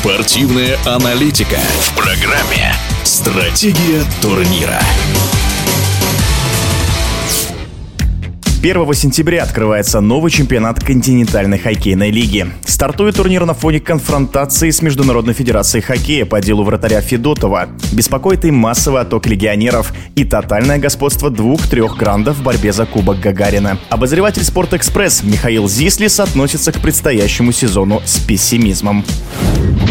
Спортивная аналитика в программе «Стратегия турнира». 1 сентября открывается новый чемпионат континентальной хоккейной лиги. Стартует турнир на фоне конфронтации с Международной федерацией хоккея по делу вратаря Федотова. Беспокоит и массовый отток легионеров и тотальное господство двух-трех грандов в борьбе за Кубок Гагарина. Обозреватель «Спортэкспресс» Михаил Зислис относится к предстоящему сезону с пессимизмом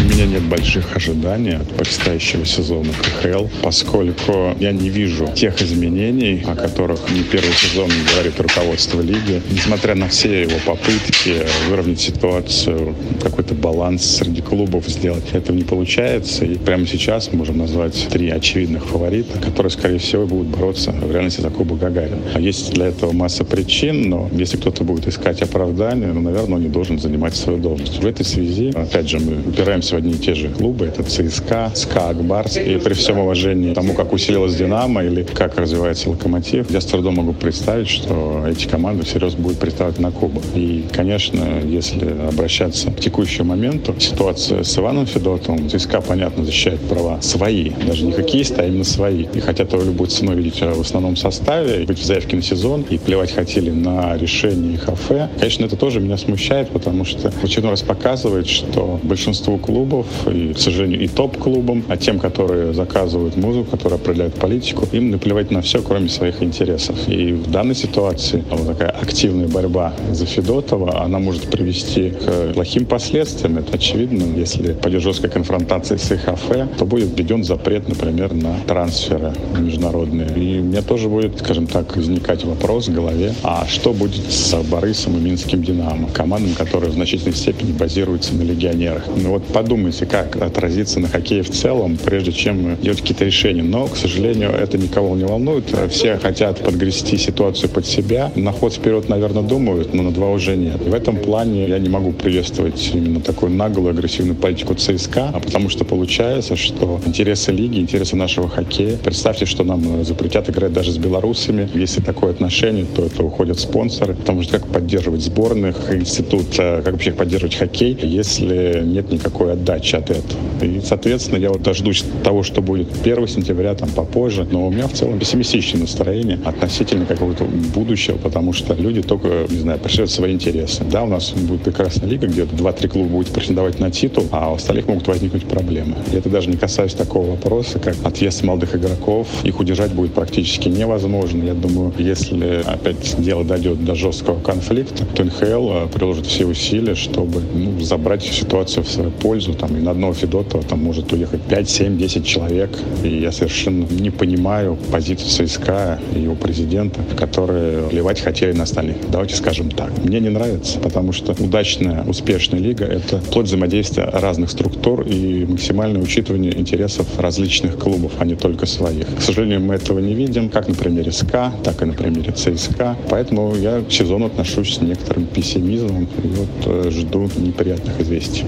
меня нет больших ожиданий от предстоящего сезона КХЛ, поскольку я не вижу тех изменений, о которых не первый сезон говорит руководство лиги. Несмотря на все его попытки выровнять ситуацию, какой-то баланс среди клубов сделать, этого не получается. И прямо сейчас мы можем назвать три очевидных фаворита, которые, скорее всего, будут бороться в реальности за Кубок Гагарина. А есть для этого масса причин, но если кто-то будет искать оправдания, ну, наверное, он не должен занимать свою должность. В этой связи, опять же, мы упираемся в одни и те же клубы. Это ЦСКА, СКА, Акбарс. И при всем уважении тому, как усилилась Динамо или как развивается Локомотив, я с трудом могу представить, что эти команды всерьез будут представить на Кубок. И, конечно, если обращаться к текущему моменту, ситуация с Иваном Федотовым, ЦСКА, понятно, защищает права свои, даже не хоккеисты, а именно свои. И хотят его любой ценой видеть в основном составе, быть в заявке на сезон, и плевать хотели на решение ХФ. Конечно, это тоже меня смущает, потому что очередной раз показывает, что большинство клубов и, к сожалению, и топ-клубам, а тем, которые заказывают музыку, которые определяют политику, им наплевать на все, кроме своих интересов. И в данной ситуации вот такая активная борьба за Федотова, она может привести к плохим последствиям. Это очевидно. Если пойдет жесткая конфронтация с ИХФ, то будет введен запрет, например, на трансферы международные. И у меня тоже будет, скажем так, возникать вопрос в голове, а что будет с Борисом и Минским Динамо? Командами, которые в значительной степени базируются на легионерах. Ну вот подумайте, как отразится на хоккее в целом, прежде чем делать какие-то решения. Но, к сожалению, это никого не волнует. Все хотят подгрести ситуацию под себя. На ход вперед, наверное, думают, но на два уже нет. И в этом плане я не могу приветствовать именно такую наглую, агрессивную политику ЦСКА, а потому что получается, что интересы лиги, интересы нашего хоккея, представьте, что нам запретят играть даже с белорусами. Если такое отношение, то это уходят спонсоры, потому что как поддерживать сборных, институт, э, как вообще поддерживать хоккей, если нет никакой отдачи от этого. И, соответственно, я вот дождусь того, что будет 1 сентября, там попозже. Но у меня в целом пессимистичное настроение относительно какого-то будущего, потому что люди только, не знаю, преследуют свои интересы. Да, у нас будет прекрасная лига, где 2-3 клуба будет претендовать на титул, а у остальных могут возникнуть проблемы. И это даже не касаясь такого вопроса, как отъезд молодых игроков. Их удержать будет практически невозможно. Я думаю, если опять дело дойдет до жесткого конфликта, то НХЛ э, приложит все усилия, чтобы ну, забрать ситуацию в свою пользу там, и на одного Федотова там может уехать 5, 7, 10 человек. И я совершенно не понимаю позицию ЦСКА и его президента, которые плевать хотели на остальных. Давайте скажем так. Мне не нравится, потому что удачная, успешная лига — это плод взаимодействия разных структур и максимальное учитывание интересов различных клубов, а не только своих. К сожалению, мы этого не видим, как на примере СКА, так и на примере ЦСКА. Поэтому я к сезону отношусь с некоторым пессимизмом и вот э, жду неприятных известий.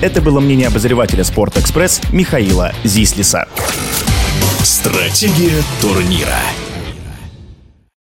Это было мнение обозревателя «Спортэкспресс» Михаила Зислиса. Стратегия турнира.